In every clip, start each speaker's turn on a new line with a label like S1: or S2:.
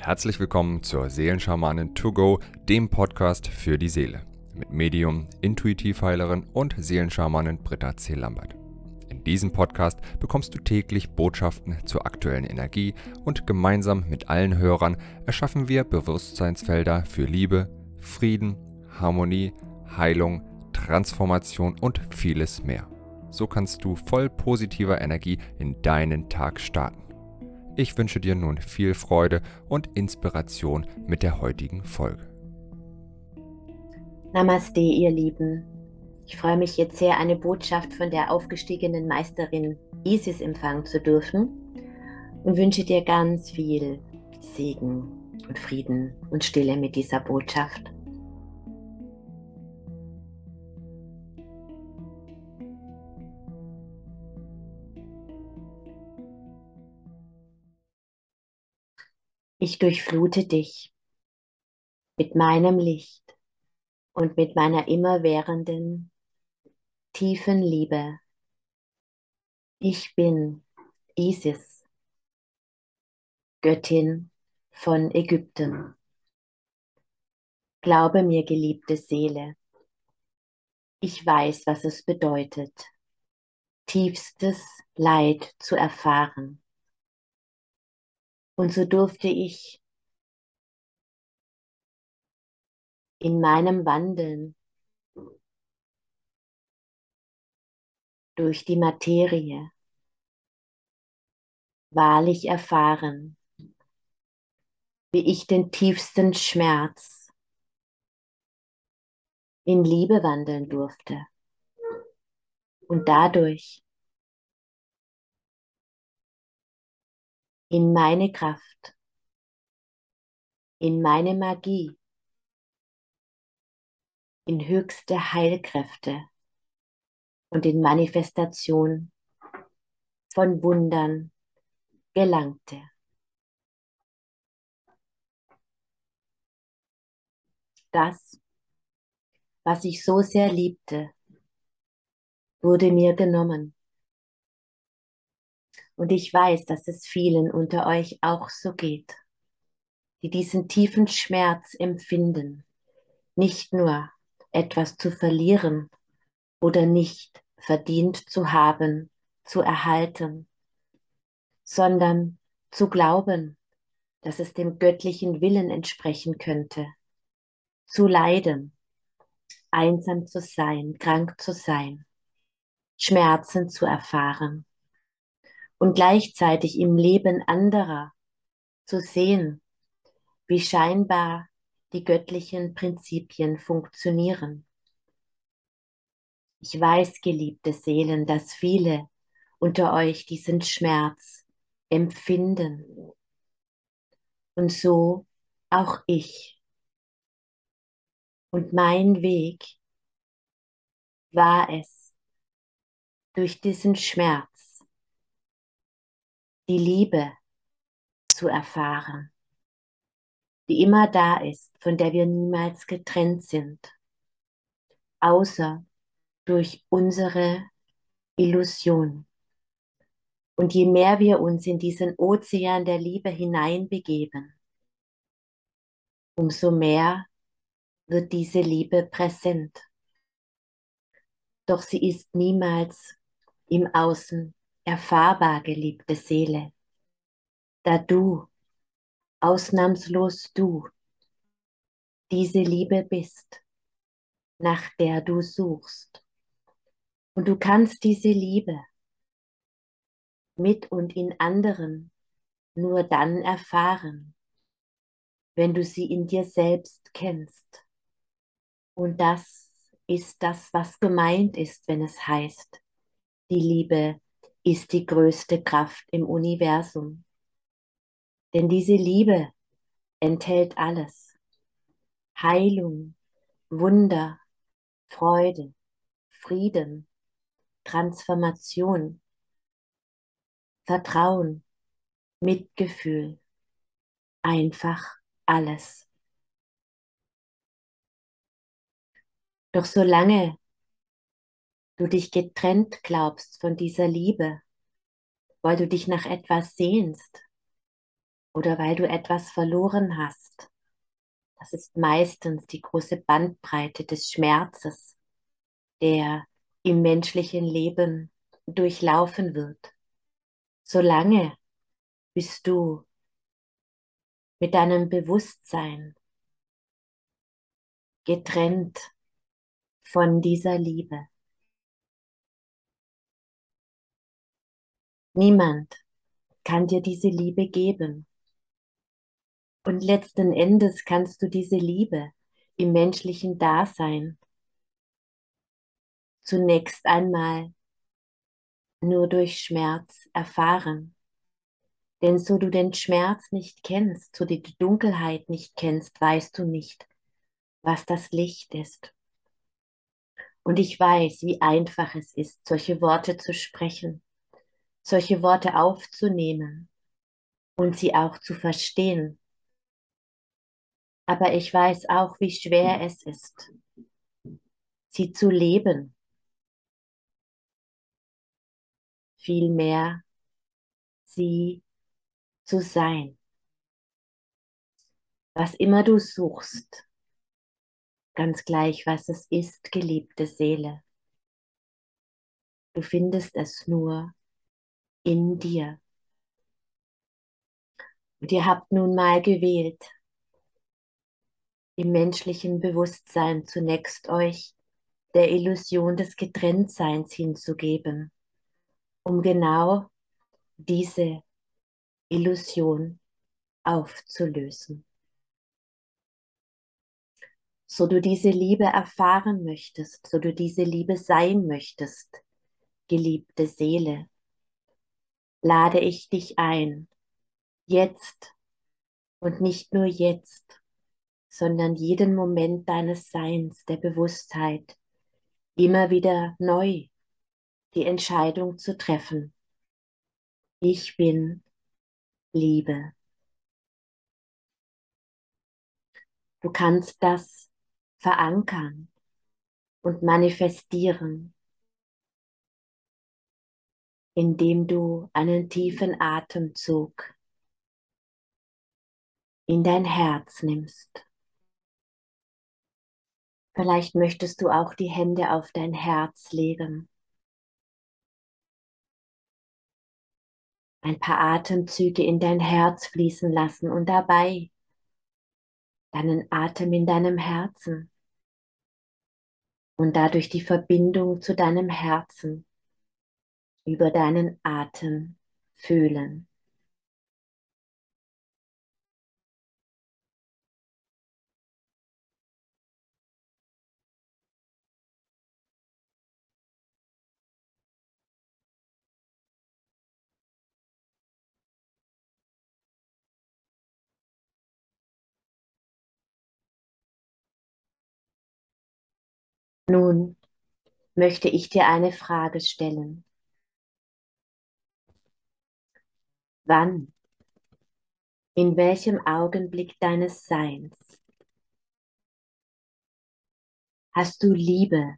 S1: Herzlich willkommen zur Seelenschamanin To Go, dem Podcast für die Seele. Mit Medium, Intuitivheilerin und Seelenschamanin Britta C. Lambert. In diesem Podcast bekommst du täglich Botschaften zur aktuellen Energie und gemeinsam mit allen Hörern erschaffen wir Bewusstseinsfelder für Liebe, Frieden, Harmonie, Heilung, Transformation und vieles mehr. So kannst du voll positiver Energie in deinen Tag starten. Ich wünsche dir nun viel Freude und Inspiration mit der heutigen Folge.
S2: Namaste, ihr Lieben. Ich freue mich jetzt sehr, eine Botschaft von der aufgestiegenen Meisterin Isis empfangen zu dürfen und wünsche dir ganz viel Segen und Frieden und Stille mit dieser Botschaft. Ich durchflute dich mit meinem Licht und mit meiner immerwährenden, tiefen Liebe. Ich bin Isis, Göttin von Ägypten. Glaube mir, geliebte Seele, ich weiß, was es bedeutet, tiefstes Leid zu erfahren und so durfte ich in meinem Wandeln durch die Materie wahrlich erfahren, wie ich den tiefsten Schmerz in Liebe wandeln durfte. Und dadurch in meine Kraft, in meine Magie, in höchste Heilkräfte und in Manifestation von Wundern gelangte. Das, was ich so sehr liebte, wurde mir genommen. Und ich weiß, dass es vielen unter euch auch so geht, die diesen tiefen Schmerz empfinden, nicht nur etwas zu verlieren oder nicht verdient zu haben, zu erhalten, sondern zu glauben, dass es dem göttlichen Willen entsprechen könnte, zu leiden, einsam zu sein, krank zu sein, Schmerzen zu erfahren und gleichzeitig im Leben anderer zu sehen, wie scheinbar die göttlichen Prinzipien funktionieren. Ich weiß, geliebte Seelen, dass viele unter euch diesen Schmerz empfinden. Und so auch ich. Und mein Weg war es, durch diesen Schmerz die Liebe zu erfahren, die immer da ist, von der wir niemals getrennt sind, außer durch unsere Illusion. Und je mehr wir uns in diesen Ozean der Liebe hineinbegeben, umso mehr wird diese Liebe präsent. Doch sie ist niemals im Außen erfahrbar, geliebte Seele, da du, ausnahmslos du, diese Liebe bist, nach der du suchst. Und du kannst diese Liebe mit und in anderen nur dann erfahren, wenn du sie in dir selbst kennst. Und das ist das, was gemeint ist, wenn es heißt, die Liebe ist die größte Kraft im Universum. Denn diese Liebe enthält alles. Heilung, Wunder, Freude, Frieden, Transformation, Vertrauen, Mitgefühl, einfach alles. Doch solange du dich getrennt glaubst von dieser Liebe, weil du dich nach etwas sehnst oder weil du etwas verloren hast. Das ist meistens die große Bandbreite des Schmerzes, der im menschlichen Leben durchlaufen wird. Solange bist du mit deinem Bewusstsein getrennt von dieser Liebe. Niemand kann dir diese Liebe geben. Und letzten Endes kannst du diese Liebe im menschlichen Dasein zunächst einmal nur durch Schmerz erfahren. Denn so du den Schmerz nicht kennst, so die Dunkelheit nicht kennst, weißt du nicht, was das Licht ist. Und ich weiß, wie einfach es ist, solche Worte zu sprechen, solche Worte aufzunehmen und sie auch zu verstehen. Aber ich weiß auch, wie schwer es ist, sie zu leben. Vielmehr sie zu sein. Was immer du suchst, ganz gleich, was es ist, geliebte Seele, du findest es nur in dir. Und ihr habt nun mal gewählt, im menschlichen Bewusstsein zunächst euch der Illusion des Getrenntseins hinzugeben, um genau diese Illusion aufzulösen. So du diese Liebe erfahren möchtest, so du diese Liebe sein möchtest, geliebte Seele, lade ich dich ein, jetzt und nicht nur jetzt, sondern jeden Moment deines Seins, der Bewusstheit, immer wieder neu die Entscheidung zu treffen. Ich bin Liebe. Du kannst das verankern und manifestieren indem du einen tiefen Atemzug in dein Herz nimmst. Vielleicht möchtest du auch die Hände auf dein Herz legen. Ein paar Atemzüge in dein Herz fließen lassen und dabei deinen Atem in deinem Herzen und dadurch die Verbindung zu deinem Herzen über deinen Atem fühlen. Nun möchte ich dir eine Frage stellen. Wann? In welchem Augenblick deines Seins hast du Liebe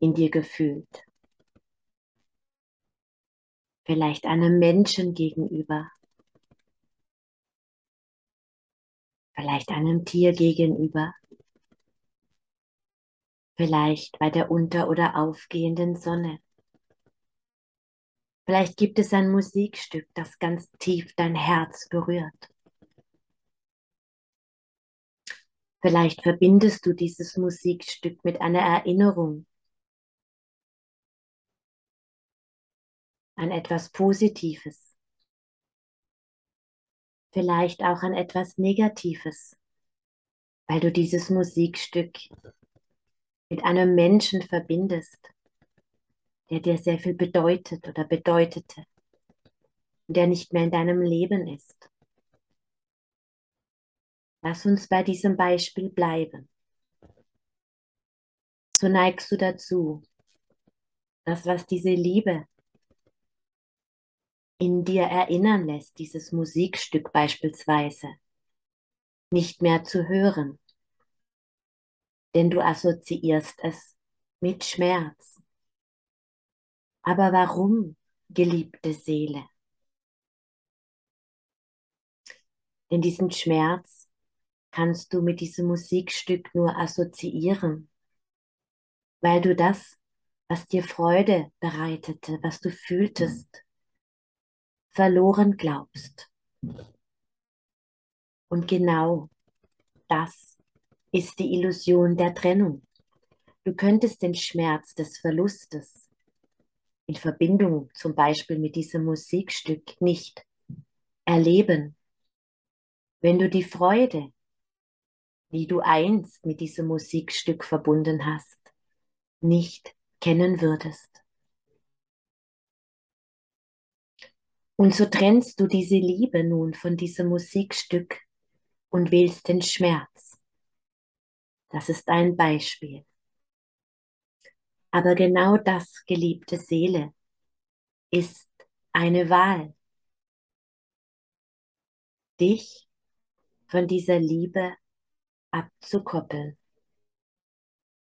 S2: in dir gefühlt? Vielleicht einem Menschen gegenüber, vielleicht einem Tier gegenüber, vielleicht bei der unter- oder aufgehenden Sonne. Vielleicht gibt es ein Musikstück, das ganz tief dein Herz berührt. Vielleicht verbindest du dieses Musikstück mit einer Erinnerung an etwas Positives. Vielleicht auch an etwas Negatives, weil du dieses Musikstück mit einem Menschen verbindest, der dir sehr viel bedeutet oder bedeutete der nicht mehr in deinem Leben ist. Lass uns bei diesem Beispiel bleiben. So neigst du dazu, das, was diese Liebe in dir erinnern lässt, dieses Musikstück beispielsweise, nicht mehr zu hören, denn du assoziierst es mit Schmerz, aber warum, geliebte Seele? Denn diesen Schmerz kannst du mit diesem Musikstück nur assoziieren, weil du das, was dir Freude bereitete, was du fühltest, verloren glaubst. Und genau das ist die Illusion der Trennung. Du könntest den Schmerz des Verlustes in Verbindung zum Beispiel mit diesem Musikstück nicht erleben, wenn du die Freude, die du einst mit diesem Musikstück verbunden hast, nicht kennen würdest. Und so trennst du diese Liebe nun von diesem Musikstück und wählst den Schmerz. Das ist ein Beispiel. Aber genau das, geliebte Seele, ist eine Wahl. Dich von dieser Liebe abzukoppeln,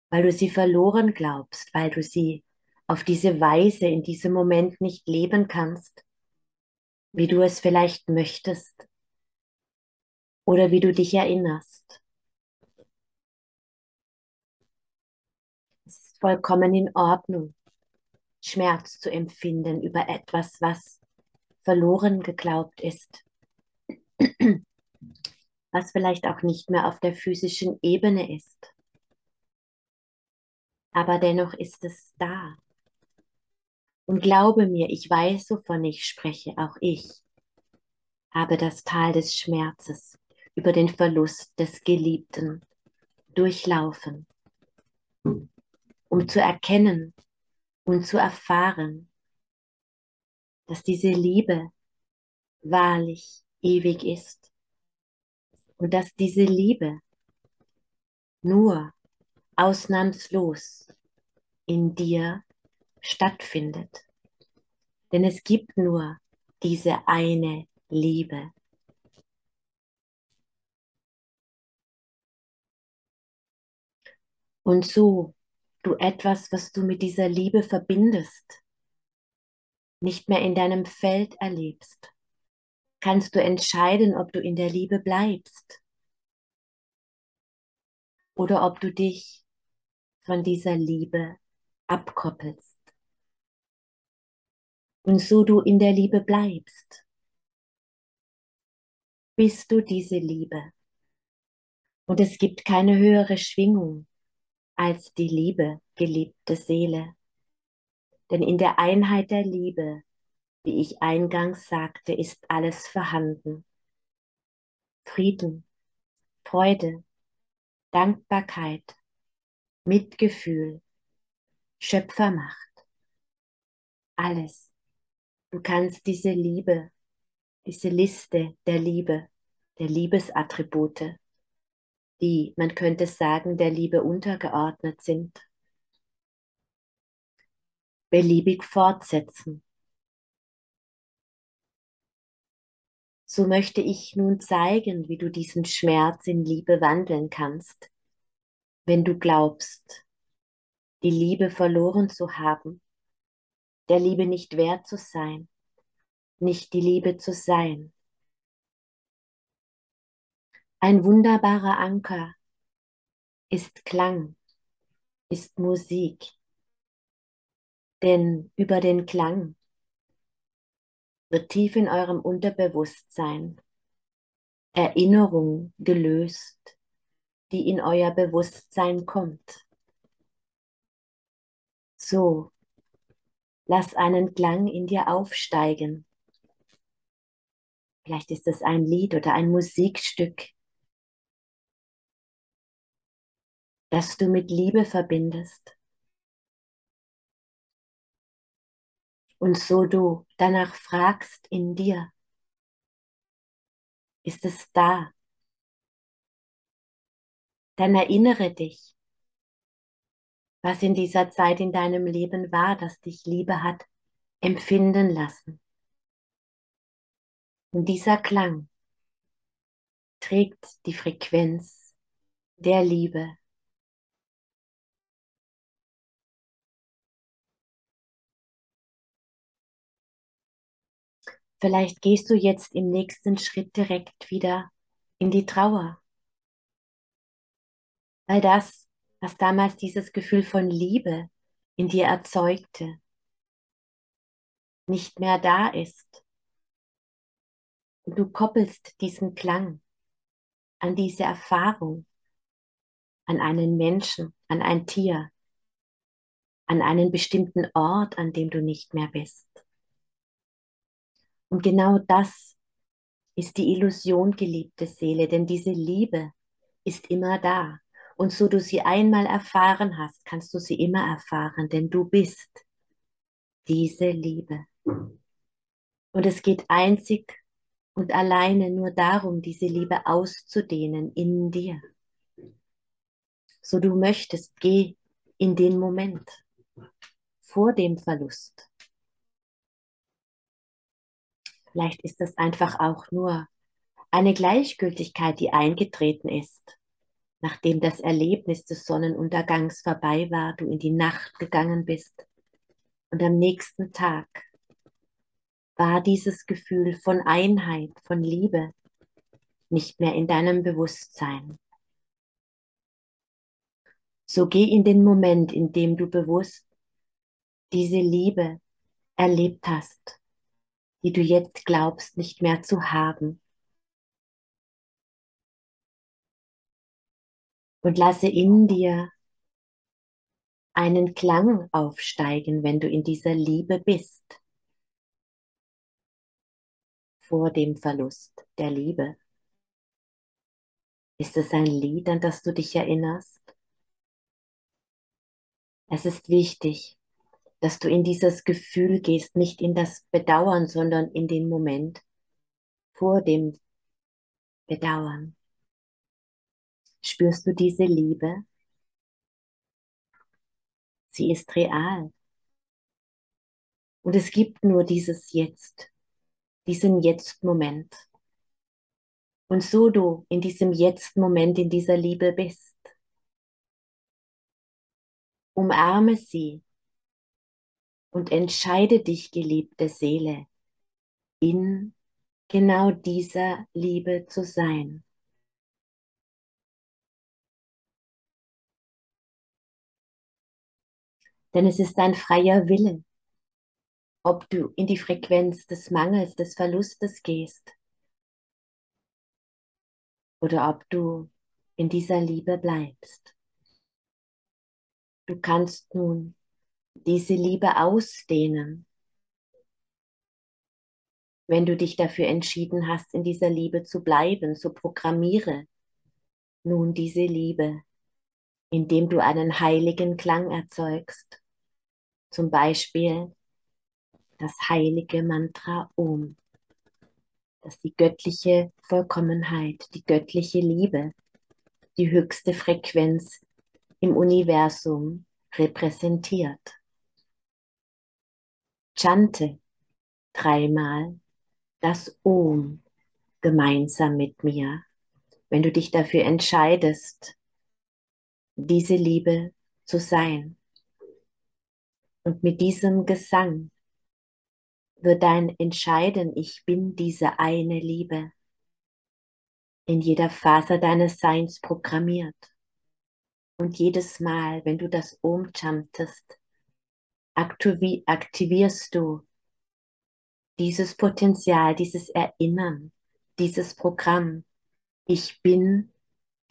S2: weil du sie verloren glaubst, weil du sie auf diese Weise in diesem Moment nicht leben kannst, wie du es vielleicht möchtest oder wie du dich erinnerst. Vollkommen in Ordnung, Schmerz zu empfinden über etwas, was verloren geglaubt ist, was vielleicht auch nicht mehr auf der physischen Ebene ist. Aber dennoch ist es da. Und glaube mir, ich weiß, wovon ich spreche, auch ich habe das Tal des Schmerzes über den Verlust des Geliebten durchlaufen, um zu erkennen und zu erfahren, dass diese Liebe wahrlich ewig ist und dass diese Liebe nur ausnahmslos in dir stattfindet. Denn es gibt nur diese eine Liebe. Und so du etwas, was du mit dieser Liebe verbindest, nicht mehr in deinem Feld erlebst, kannst du entscheiden, ob du in der Liebe bleibst oder ob du dich von dieser Liebe abkoppelst. Und so du in der Liebe bleibst, bist du diese Liebe. Und es gibt keine höhere Schwingung als die Liebe, geliebte Seele. Denn in der Einheit der Liebe, wie ich eingangs sagte, ist alles vorhanden. Frieden, Freude, Dankbarkeit, Mitgefühl, Schöpfermacht, alles. Du kannst diese Liebe, diese Liste der Liebe, der Liebesattribute die, man könnte sagen, der Liebe untergeordnet sind. Beliebig fortsetzen. So möchte ich nun zeigen, wie du diesen Schmerz in Liebe wandeln kannst, wenn du glaubst, die Liebe verloren zu haben, der Liebe nicht wert zu sein, nicht die Liebe zu sein. Ein wunderbarer Anker ist Klang, ist Musik. Denn über den Klang wird tief in eurem Unterbewusstsein Erinnerung gelöst, die in euer Bewusstsein kommt. So, lass einen Klang in dir aufsteigen. Vielleicht ist es ein Lied oder ein Musikstück, das du mit Liebe verbindest. Und so du danach fragst in dir, ist es da? Dann erinnere dich, was in dieser Zeit in deinem Leben war, das dich Liebe hat empfinden lassen. Und dieser Klang trägt die Frequenz der Liebe Vielleicht gehst du jetzt im nächsten Schritt direkt wieder in die Trauer. Weil das, was damals dieses Gefühl von Liebe in dir erzeugte, nicht mehr da ist. Und du koppelst diesen Klang an diese Erfahrung, an einen Menschen, an ein Tier, an einen bestimmten Ort, an dem du nicht mehr bist. Und genau das ist die Illusion, geliebte Seele, denn diese Liebe ist immer da. Und so du sie einmal erfahren hast, kannst du sie immer erfahren, denn du bist diese Liebe. Und es geht einzig und alleine nur darum, diese Liebe auszudehnen in dir. So du möchtest, geh in den Moment vor dem Verlust. Vielleicht ist das einfach auch nur eine Gleichgültigkeit, die eingetreten ist, nachdem das Erlebnis des Sonnenuntergangs vorbei war, du in die Nacht gegangen bist und am nächsten Tag war dieses Gefühl von Einheit, von Liebe nicht mehr in deinem Bewusstsein. So geh in den Moment, in dem du bewusst diese Liebe erlebt hast, die du jetzt glaubst nicht mehr zu haben. Und lasse in dir einen Klang aufsteigen, wenn du in dieser Liebe bist, vor dem Verlust der Liebe. Ist es ein Lied, an das du dich erinnerst? Es ist wichtig, dass du in dieses Gefühl gehst, nicht in das Bedauern, sondern in den Moment vor dem Bedauern. Spürst du diese Liebe? Sie ist real. Und es gibt nur dieses Jetzt, diesen Jetzt-Moment. Und so du in diesem Jetzt-Moment in dieser Liebe bist, umarme sie und entscheide dich, geliebte Seele, in genau dieser Liebe zu sein. Denn es ist dein freier Wille, ob du in die Frequenz des Mangels, des Verlustes gehst oder ob du in dieser Liebe bleibst. Du kannst nun diese Liebe ausdehnen, wenn du dich dafür entschieden hast, in dieser Liebe zu bleiben, so programmiere nun diese Liebe, indem du einen heiligen Klang erzeugst, zum Beispiel das heilige Mantra Om, das die göttliche Vollkommenheit, die göttliche Liebe, die höchste Frequenz im Universum repräsentiert. Chante dreimal das Om gemeinsam mit mir, wenn du dich dafür entscheidest, diese Liebe zu sein. Und mit diesem Gesang wird dein Entscheiden, ich bin diese eine Liebe, in jeder Faser deines Seins programmiert. Und jedes Mal, wenn du das Om chantest, aktivi aktivierst du dieses Potenzial, dieses Erinnern, dieses Programm. Ich bin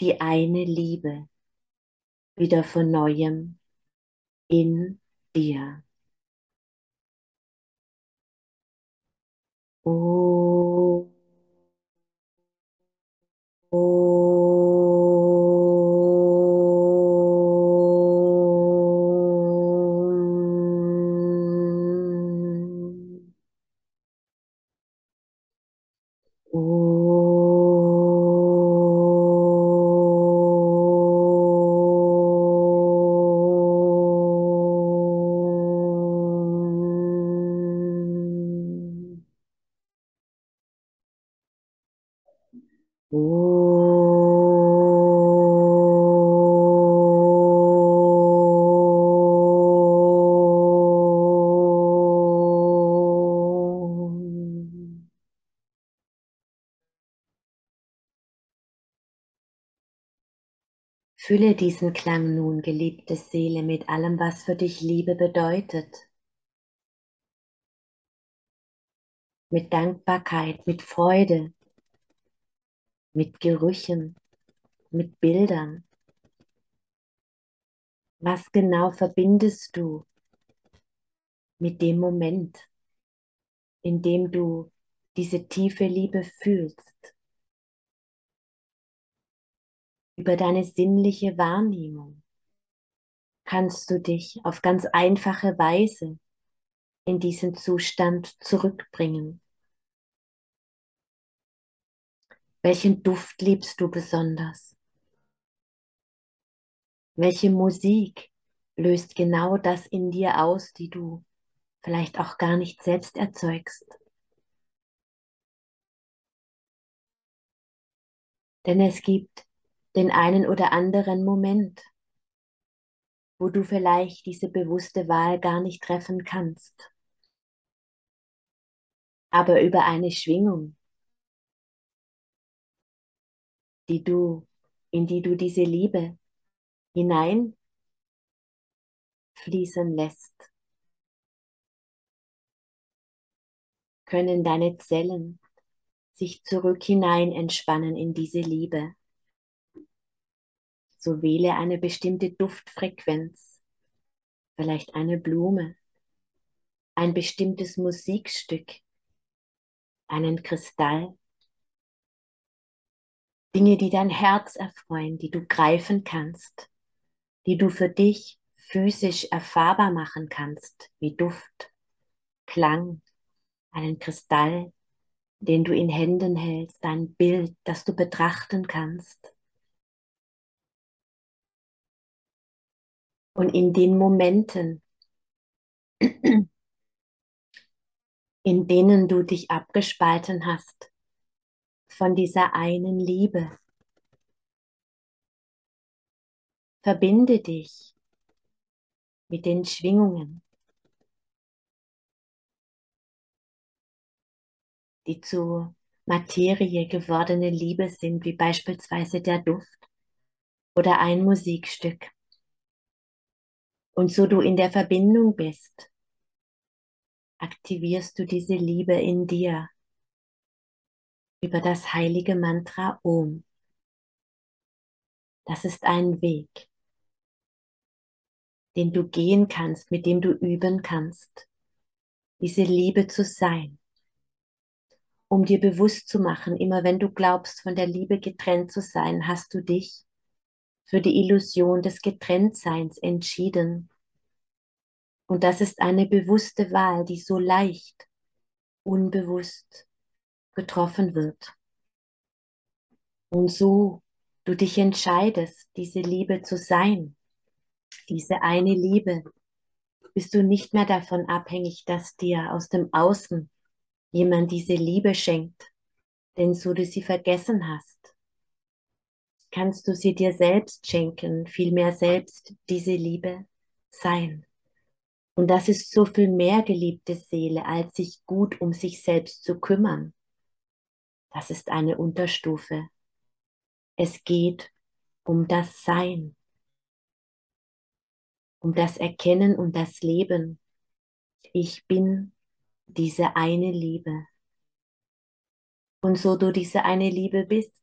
S2: die eine Liebe wieder von neuem in dir. Oh. Oh. Fülle diesen Klang nun, geliebte Seele, mit allem, was für dich Liebe bedeutet. Mit Dankbarkeit, mit Freude, mit Gerüchen, mit Bildern. Was genau verbindest du mit dem Moment, in dem du diese tiefe Liebe fühlst? Über deine sinnliche Wahrnehmung kannst du dich auf ganz einfache Weise in diesen Zustand zurückbringen. Welchen Duft liebst du besonders? Welche Musik löst genau das in dir aus, die du vielleicht auch gar nicht selbst erzeugst? Denn es gibt den einen oder anderen Moment, wo du vielleicht diese bewusste Wahl gar nicht treffen kannst. Aber über eine Schwingung, die du, in die du diese Liebe hineinfließen lässt, können deine Zellen sich zurück hinein entspannen in diese Liebe. So wähle eine bestimmte Duftfrequenz, vielleicht eine Blume, ein bestimmtes Musikstück, einen Kristall, Dinge, die dein Herz erfreuen, die du greifen kannst, die du für dich physisch erfahrbar machen kannst, wie Duft, Klang, einen Kristall, den du in Händen hältst, ein Bild, das du betrachten kannst. Und in den Momenten, in denen du dich abgespalten hast von dieser einen Liebe, verbinde dich mit den Schwingungen, die zu Materie gewordene Liebe sind, wie beispielsweise der Duft oder ein Musikstück. Und so du in der Verbindung bist, aktivierst du diese Liebe in dir über das heilige Mantra Om. Das ist ein Weg, den du gehen kannst, mit dem du üben kannst, diese Liebe zu sein, um dir bewusst zu machen, immer wenn du glaubst, von der Liebe getrennt zu sein, hast du dich für die Illusion des Getrenntseins entschieden. Und das ist eine bewusste Wahl, die so leicht, unbewusst getroffen wird. Und so du dich entscheidest, diese Liebe zu sein, diese eine Liebe, bist du nicht mehr davon abhängig, dass dir aus dem Außen jemand diese Liebe schenkt, denn so du sie vergessen hast kannst du sie dir selbst schenken, vielmehr selbst diese Liebe sein. Und das ist so viel mehr geliebte Seele, als sich gut um sich selbst zu kümmern. Das ist eine Unterstufe. Es geht um das Sein, um das Erkennen und das Leben. Ich bin diese eine Liebe. Und so du diese eine Liebe bist,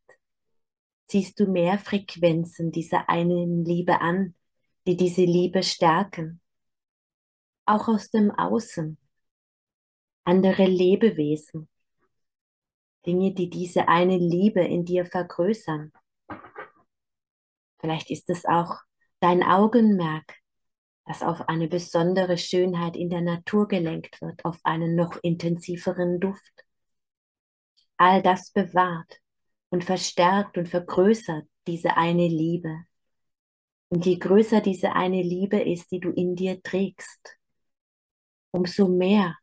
S2: ziehst du mehr Frequenzen dieser einen Liebe an, die diese Liebe stärken. Auch aus dem Außen. Andere Lebewesen. Dinge, die diese eine Liebe in dir vergrößern. Vielleicht ist es auch dein Augenmerk, das auf eine besondere Schönheit in der Natur gelenkt wird, auf einen noch intensiveren Duft. All das bewahrt und verstärkt und vergrößert diese eine Liebe. Und je größer diese eine Liebe ist, die du in dir trägst, umso mehr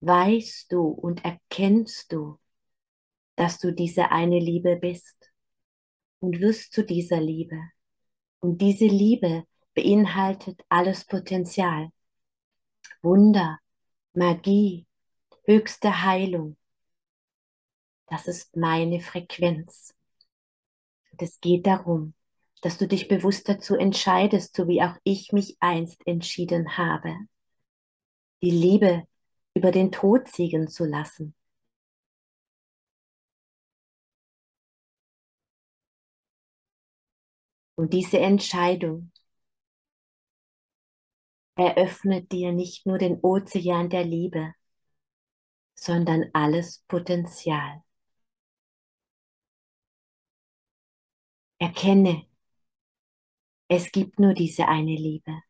S2: weißt du und erkennst du, dass du diese eine Liebe bist und wirst zu dieser Liebe. Und diese Liebe beinhaltet alles Potenzial. Wunder, Magie, höchste Heilung, das ist meine Frequenz. Und es geht darum, dass du dich bewusst dazu entscheidest, so wie auch ich mich einst entschieden habe, die Liebe über den Tod siegen zu lassen. Und diese Entscheidung eröffnet dir nicht nur den Ozean der Liebe, sondern alles Potenzial. Erkenne, es gibt nur diese eine Liebe.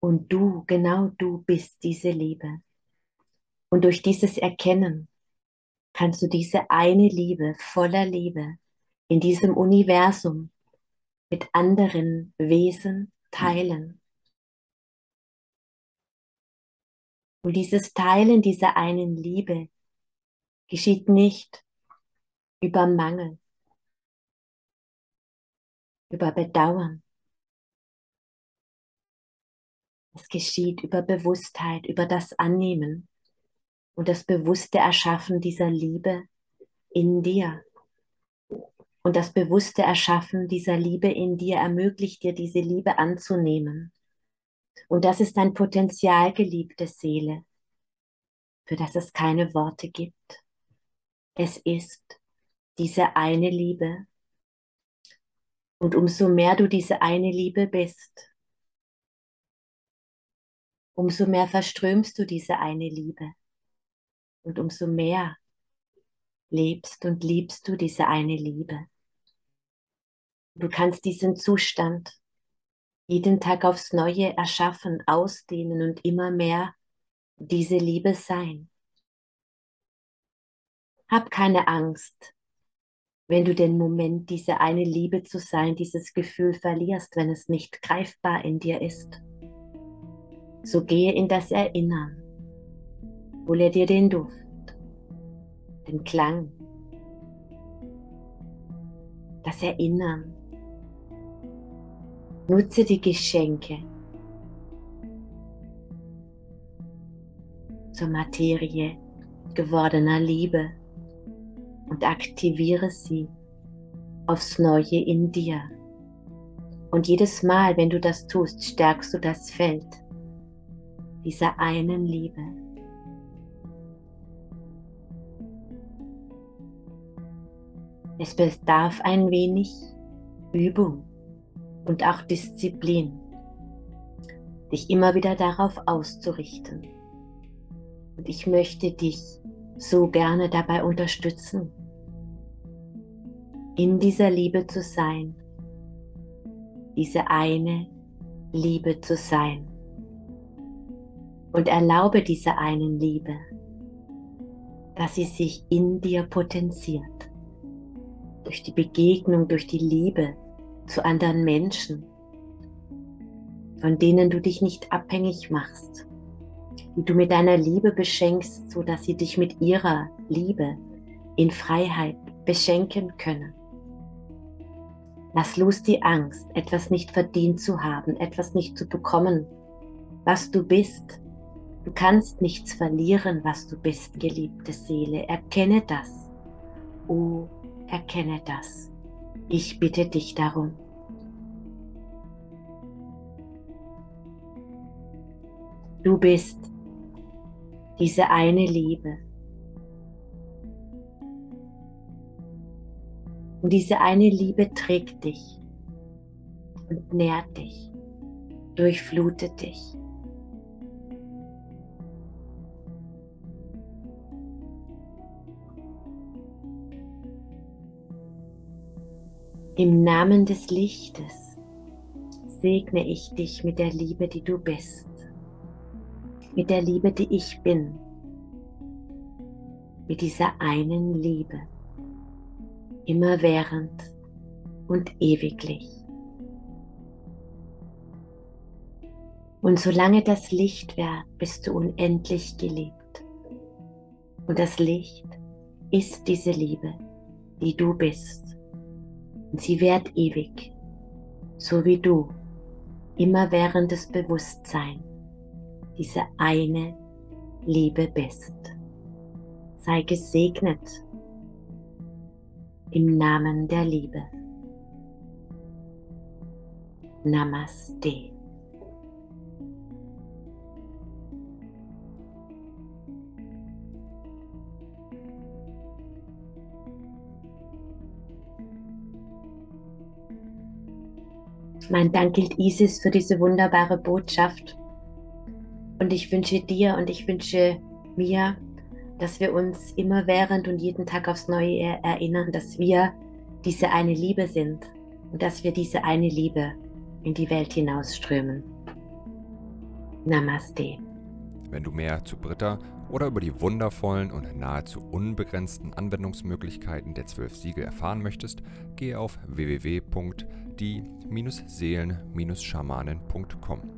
S2: Und du, genau du bist diese Liebe. Und durch dieses Erkennen kannst du diese eine Liebe voller Liebe in diesem Universum mit anderen Wesen teilen. Und dieses Teilen dieser einen Liebe geschieht nicht über Mangel, über Bedauern. Es geschieht über Bewusstheit, über das Annehmen und das bewusste Erschaffen dieser Liebe in dir. Und das bewusste Erschaffen dieser Liebe in dir ermöglicht dir, diese Liebe anzunehmen. Und das ist dein Potenzial, geliebte Seele, für das es keine Worte gibt. Es ist diese eine Liebe. Und umso mehr du diese eine Liebe bist, umso mehr verströmst du diese eine Liebe. Und umso mehr lebst und liebst du diese eine Liebe. Du kannst diesen Zustand jeden Tag aufs Neue erschaffen, ausdehnen und immer mehr diese Liebe sein. Hab keine Angst, wenn du den Moment, diese eine Liebe zu sein, dieses Gefühl verlierst, wenn es nicht greifbar in dir ist. So gehe in das Erinnern, hole dir den Duft, den Klang, das Erinnern. Nutze die Geschenke zur Materie gewordener Liebe und aktiviere sie aufs Neue in dir. Und jedes Mal, wenn du das tust, stärkst du das Feld dieser einen Liebe. Es bedarf ein wenig Übung und auch Disziplin, dich immer wieder darauf auszurichten. Und ich möchte dich so gerne dabei unterstützen, in dieser Liebe zu sein, diese eine Liebe zu sein. Und erlaube dieser einen Liebe, dass sie sich in dir potenziert durch die Begegnung, durch die Liebe zu anderen Menschen, von denen du dich nicht abhängig machst, die du mit deiner Liebe beschenkst, so dass sie dich mit ihrer Liebe in Freiheit beschenken können. Lass los die Angst, etwas nicht verdient zu haben, etwas nicht zu bekommen, was du bist. Du kannst nichts verlieren, was du bist, geliebte Seele. Erkenne das. Oh, erkenne das. Ich bitte dich darum. Du bist diese eine Liebe. Und diese eine Liebe trägt dich und nährt dich, durchflutet dich. Im Namen des Lichtes segne ich dich mit der Liebe, die du bist, mit der Liebe, die ich bin, mit dieser einen Liebe, immerwährend und ewiglich. Und solange das Licht währt, bist du unendlich geliebt. Und das Licht ist diese Liebe, die du bist. Und sie währt ewig, so wie du, immerwährendes Bewusstsein, diese eine Liebe bist. Sei gesegnet im Namen der Liebe. Namaste. Mein Dank gilt Isis für diese wunderbare Botschaft. Und ich wünsche dir und ich wünsche mir, dass wir uns immer während und jeden Tag aufs Neue erinnern, dass wir diese eine Liebe sind und dass wir diese eine Liebe in die Welt hinausströmen. Namaste.
S1: Wenn du mehr zu Britta oder über die wundervollen und nahezu unbegrenzten Anwendungsmöglichkeiten der zwölf Siegel erfahren möchtest, gehe auf www.die-seelen-schamanen.com.